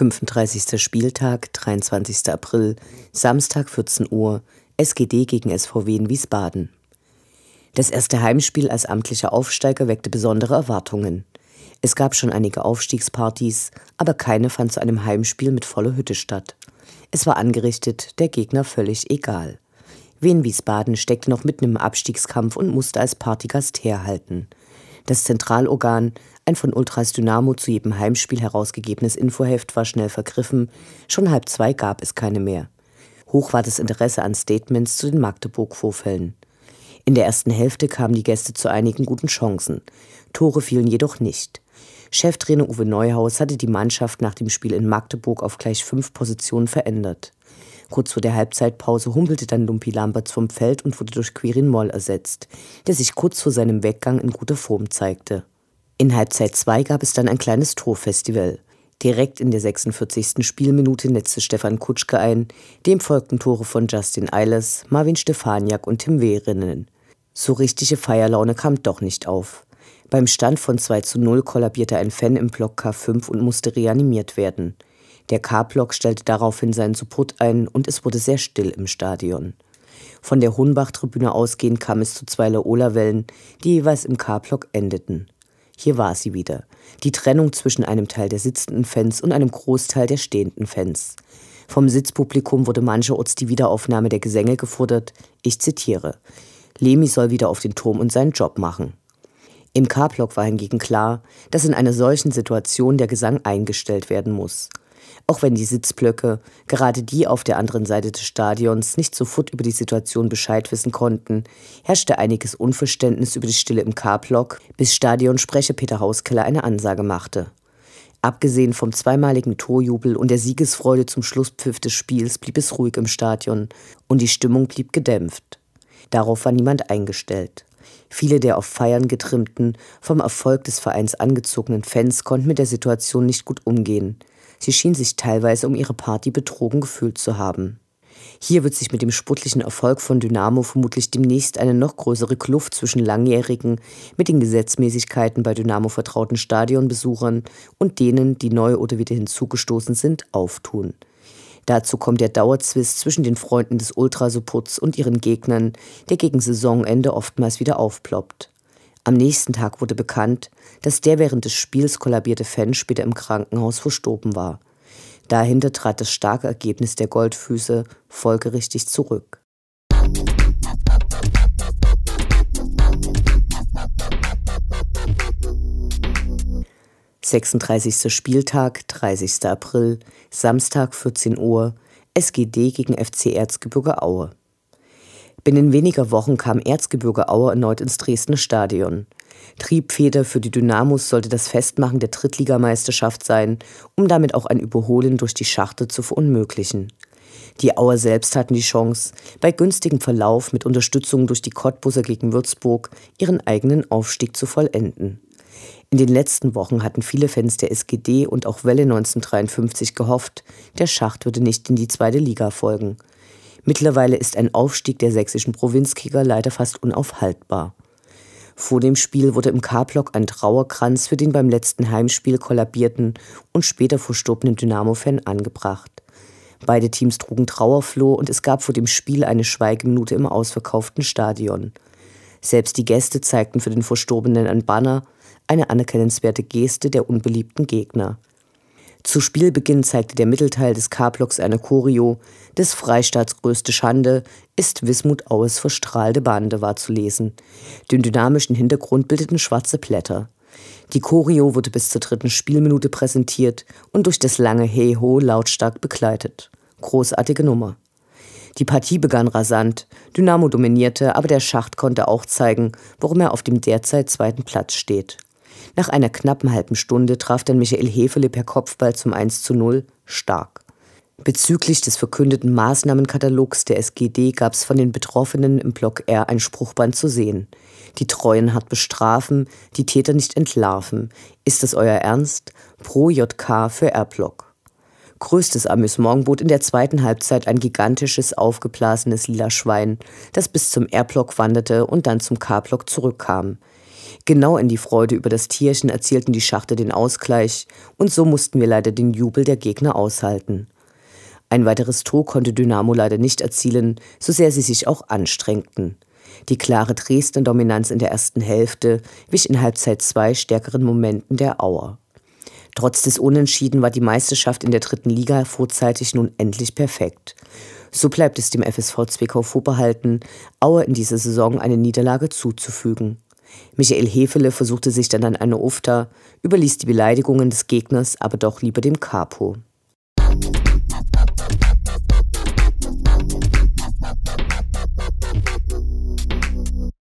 35. Spieltag, 23. April, Samstag 14 Uhr, SGD gegen SVW in Wiesbaden. Das erste Heimspiel als amtlicher Aufsteiger weckte besondere Erwartungen. Es gab schon einige Aufstiegspartys, aber keine fand zu einem Heimspiel mit voller Hütte statt. Es war angerichtet, der Gegner völlig egal. Wien Wiesbaden steckte noch mitten im Abstiegskampf und musste als Partygast herhalten. Das Zentralorgan, ein von Ultras Dynamo zu jedem Heimspiel herausgegebenes Infoheft, war schnell vergriffen. Schon halb zwei gab es keine mehr. Hoch war das Interesse an Statements zu den Magdeburg-Vorfällen. In der ersten Hälfte kamen die Gäste zu einigen guten Chancen. Tore fielen jedoch nicht. Cheftrainer Uwe Neuhaus hatte die Mannschaft nach dem Spiel in Magdeburg auf gleich fünf Positionen verändert. Kurz vor der Halbzeitpause humpelte dann Lumpi Lamberts vom Feld und wurde durch Quirin Moll ersetzt, der sich kurz vor seinem Weggang in guter Form zeigte. In Halbzeit 2 gab es dann ein kleines Torfestival. Direkt in der 46. Spielminute netzte Stefan Kutschke ein, dem folgten Tore von Justin Eilers, Marvin Stefaniak und Tim Wehrinnen. So richtige Feierlaune kam doch nicht auf. Beim Stand von 2 zu 0 kollabierte ein Fan im Block K5 und musste reanimiert werden. Der K-Block stellte daraufhin seinen Support ein und es wurde sehr still im Stadion. Von der Hohenbach-Tribüne ausgehend kam es zu zwei Laola-Wellen, die jeweils im K-Block endeten. Hier war sie wieder. Die Trennung zwischen einem Teil der sitzenden Fans und einem Großteil der stehenden Fans. Vom Sitzpublikum wurde mancherorts die Wiederaufnahme der Gesänge gefordert. Ich zitiere. Lemi soll wieder auf den Turm und seinen Job machen. Im K-Block war hingegen klar, dass in einer solchen Situation der Gesang eingestellt werden muss. Auch wenn die Sitzblöcke, gerade die auf der anderen Seite des Stadions, nicht sofort über die Situation Bescheid wissen konnten, herrschte einiges Unverständnis über die Stille im K-Block, bis Stadionsprecher Peter Hauskeller eine Ansage machte. Abgesehen vom zweimaligen Torjubel und der Siegesfreude zum Schlusspfiff des Spiels blieb es ruhig im Stadion und die Stimmung blieb gedämpft. Darauf war niemand eingestellt. Viele der auf Feiern getrimmten, vom Erfolg des Vereins angezogenen Fans konnten mit der Situation nicht gut umgehen. Sie schien sich teilweise um ihre Party betrogen gefühlt zu haben. Hier wird sich mit dem sportlichen Erfolg von Dynamo vermutlich demnächst eine noch größere Kluft zwischen langjährigen, mit den Gesetzmäßigkeiten bei Dynamo vertrauten Stadionbesuchern und denen, die neu oder wieder hinzugestoßen sind, auftun. Dazu kommt der Dauerzwist zwischen den Freunden des Ultrasupports und ihren Gegnern, der gegen Saisonende oftmals wieder aufploppt. Am nächsten Tag wurde bekannt, dass der während des Spiels kollabierte Fan später im Krankenhaus verstorben war. Dahinter trat das starke Ergebnis der Goldfüße folgerichtig zurück. Sechsunddreißigster Spieltag, 30. April, Samstag 14 Uhr, SGD gegen FC Erzgebirge Aue. Binnen weniger Wochen kam Erzgebirge Aue erneut ins Dresdner Stadion. Triebfeder für die Dynamos sollte das Festmachen der Drittligameisterschaft sein, um damit auch ein Überholen durch die Schachte zu verunmöglichen. Die Auer selbst hatten die Chance, bei günstigem Verlauf mit Unterstützung durch die Cottbuser gegen Würzburg ihren eigenen Aufstieg zu vollenden. In den letzten Wochen hatten viele Fans der SGD und auch Welle 1953 gehofft, der Schacht würde nicht in die zweite Liga folgen. Mittlerweile ist ein Aufstieg der sächsischen Provinzkicker leider fast unaufhaltbar. Vor dem Spiel wurde im K-Block ein Trauerkranz für den beim letzten Heimspiel kollabierten und später verstorbenen Dynamo-Fan angebracht. Beide Teams trugen Trauerfloh und es gab vor dem Spiel eine Schweigeminute im ausverkauften Stadion. Selbst die Gäste zeigten für den Verstorbenen ein Banner, eine anerkennenswerte Geste der unbeliebten Gegner. Zu Spielbeginn zeigte der Mittelteil des K-Blocks eine Choreo. Des Freistaats größte Schande ist Wismut Aues verstrahlte Bande war zu lesen. Den dynamischen Hintergrund bildeten schwarze Blätter. Die Choreo wurde bis zur dritten Spielminute präsentiert und durch das lange Hey-Ho lautstark begleitet. Großartige Nummer. Die Partie begann rasant. Dynamo dominierte, aber der Schacht konnte auch zeigen, warum er auf dem derzeit zweiten Platz steht. Nach einer knappen halben Stunde traf dann Michael Hefele per Kopfball zum 1 zu 0 stark. Bezüglich des verkündeten Maßnahmenkatalogs der SGD gab es von den Betroffenen im Block R ein Spruchband zu sehen. Die Treuen hart bestrafen, die Täter nicht entlarven. Ist das euer Ernst? Pro JK für R-Block. Größtes Amüsement bot in der zweiten Halbzeit ein gigantisches, aufgeblasenes lila Schwein, das bis zum R-Block wanderte und dann zum K-Block zurückkam. Genau in die Freude über das Tierchen erzielten die Schachte den Ausgleich, und so mussten wir leider den Jubel der Gegner aushalten. Ein weiteres Tor konnte Dynamo leider nicht erzielen, so sehr sie sich auch anstrengten. Die klare Dresden-Dominanz in der ersten Hälfte wich in Halbzeit zwei stärkeren Momenten der Auer. Trotz des Unentschieden war die Meisterschaft in der dritten Liga vorzeitig nun endlich perfekt. So bleibt es dem FSV Zwickau vorbehalten, Auer in dieser Saison eine Niederlage zuzufügen. Michael Hefele versuchte sich dann an eine Ufta, überließ die Beleidigungen des Gegners aber doch lieber dem Capo.